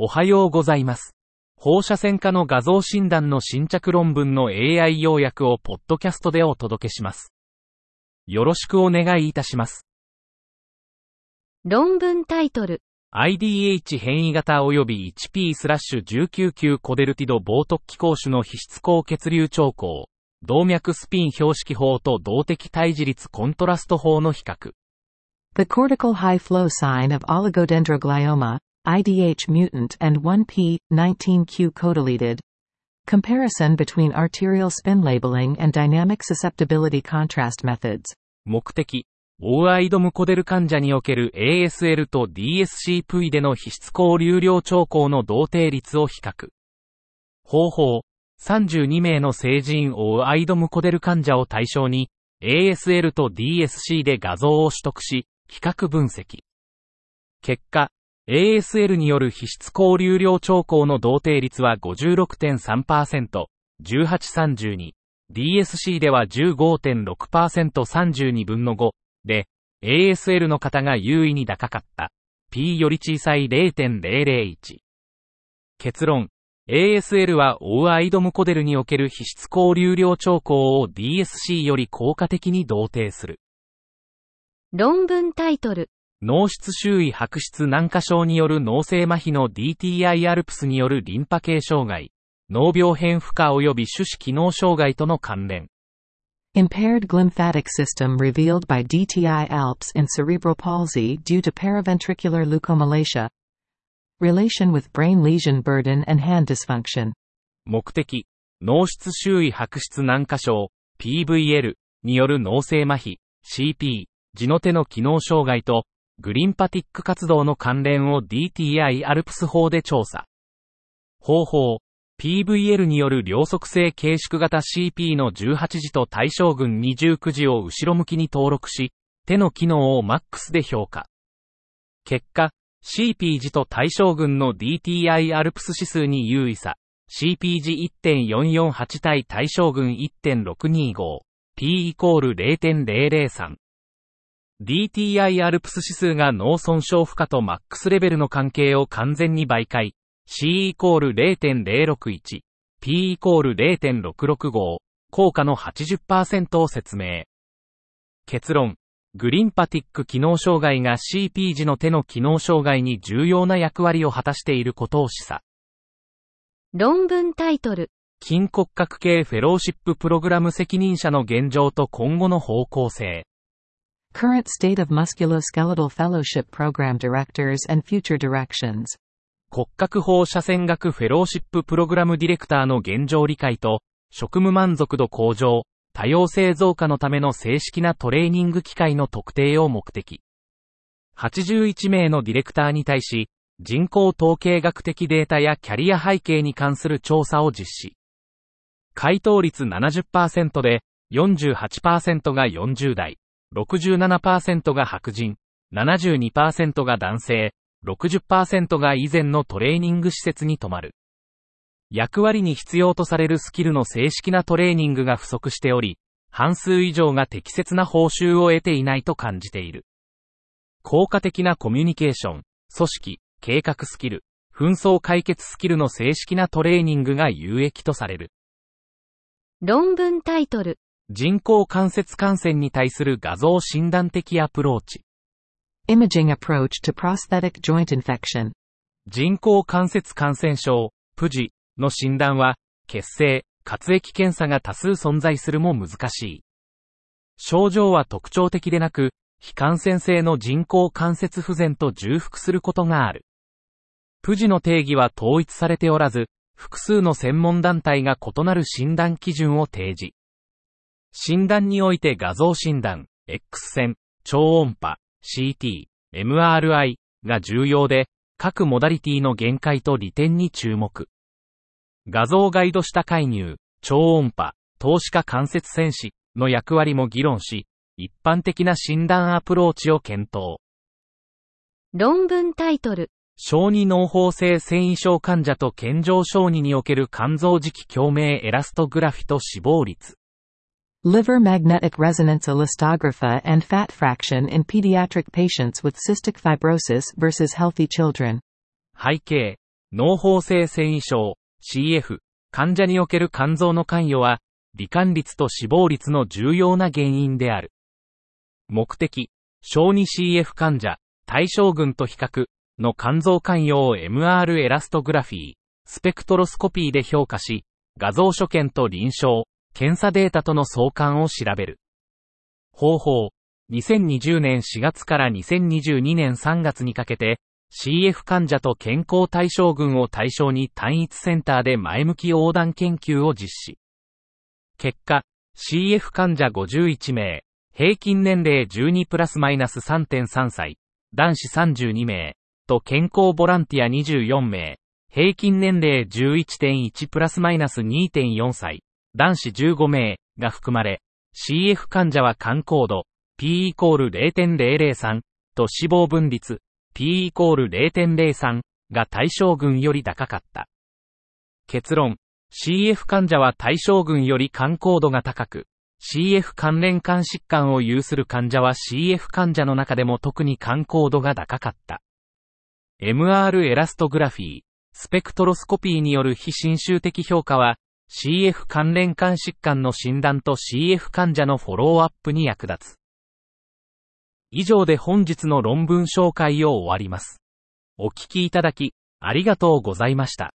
おはようございます。放射線科の画像診断の新着論文の AI 要約をポッドキャストでお届けします。よろしくお願いいたします。論文タイトル、IDH 変異型及び 1P-19Q コデルティド防突起工種の皮質高血流兆候、動脈スピン標識法と動的対峙率コントラスト法の比較。The cortical high flow sign of oligodendroglioma, IDH mutant and 1p19q codeleted. Comparison between arterial spin labeling and dynamic susceptibility contrast methods. 目的、オーアイドムコデル患者における ASL と DSCV での皮質高流量兆候の同定率を比較。方法、32名の成人オーアイドムコデル患者を対象に、ASL と DSC で画像を取得し、比較分析。結果、ASL による皮質高流量兆候の同定率は56.3%、1832。DSC では15.6% 32分の5で、ASL の方が優位に高かった。P より小さい0.001。結論。ASL はオーアイドムコデルにおける皮質高流量兆候を DSC より効果的に同定する。論文タイトル、脳室周囲白質軟化症による脳性麻痺の DTI アルプスによるリンパ系障害、脳病変負荷及び種子機能障害との関連。Impaired glymphatic system revealed by DTI ALPS in cerebral palsy due to paraventricular leukomalacia. Relation with brain lesion burden and hand dysfunction. 目的、脳室周囲白質軟化症、PVL による脳性麻痺、CP、地の手の機能障害と、グリンパティック活動の関連を DTI アルプス法で調査。方法、PVL による両側性軽縮型 CP の18時と対象群29時を後ろ向きに登録し、手の機能をマックスで評価。結果、CP 時と対象群の DTI アルプス指数に優位さ、CP 時1.448対対象群1.625、P イコール0.003。DTI アルプス指数が脳損傷負荷とマックスレベルの関係を完全に媒介。C イコール0.061、P イコール0.665、効果の80%を説明。結論。グリンパティック機能障害が CP 時の手の機能障害に重要な役割を果たしていることを示唆。論文タイトル、筋骨格系フェローシッププログラム責任者の現状と今後の方向性。Current state of musculoskeletal fellowship program directors and future directions. 骨格放射線学フェローシッププログラムディレクターの現状理解と、職務満足度向上、多様性増加のための正式なトレーニング機会の特定を目的。81名のディレクターに対し、人口統計学的データやキャリア背景に関する調査を実施。回答率70%で、48%が40代、67%が白人、72%が男性、60%が以前のトレーニング施設に泊まる。役割に必要とされるスキルの正式なトレーニングが不足しており、半数以上が適切な報酬を得ていないと感じている。効果的なコミュニケーション、組織、計画スキル、紛争解決スキルの正式なトレーニングが有益とされる。論文タイトル、人工関節感染に対する画像診断的アプローチ。Imaging approach to prosthetic joint infection. 人工関節感染症、プジの診断は、血清、活液検査が多数存在するも難しい。症状は特徴的でなく、非感染性の人工関節不全と重複することがある。プジの定義は統一されておらず、複数の専門団体が異なる診断基準を提示。診断において画像診断、X 線、超音波、CT、MRI が重要で、各モダリティの限界と利点に注目。画像ガイド下介入、超音波、投資化関節戦士の役割も議論し、一般的な診断アプローチを検討。論文タイトル、小児脳胞性繊維症患者と健常小児における肝臓磁気共鳴エラストグラフィと死亡率。Liver magnetic resonance elastography and fat fraction in pediatric patients with cystic fibrosis versus healthy children. 背景、脳胞性繊維症、CF、患者における肝臓の関与は、罹患率と死亡率の重要な原因である。目的、小児 CF 患者、対象群と比較の肝臓関与を MR エラストグラフィー、スペクトロスコピーで評価し、画像所見と臨床、検査データとの相関を調べる。方法、2020年4月から2022年3月にかけて、CF 患者と健康対象群を対象に単一センターで前向き横断研究を実施。結果、CF 患者51名、平均年齢12プラスマイナス3.3歳、男子32名、と健康ボランティア24名、平均年齢11.1プラスマイナス2.4歳、男子15名が含まれ、CF 患者は肝高度、P イコール0.003と死亡分率、P イコール0.03が対象群より高かった。結論、CF 患者は対象群より肝高度が高く、CF 関連肝疾患を有する患者は CF 患者の中でも特に肝高度が高かった。MR エラストグラフィー、スペクトロスコピーによる非侵襲的評価は、CF 関連肝疾患の診断と CF 患者のフォローアップに役立つ。以上で本日の論文紹介を終わります。お聞きいただき、ありがとうございました。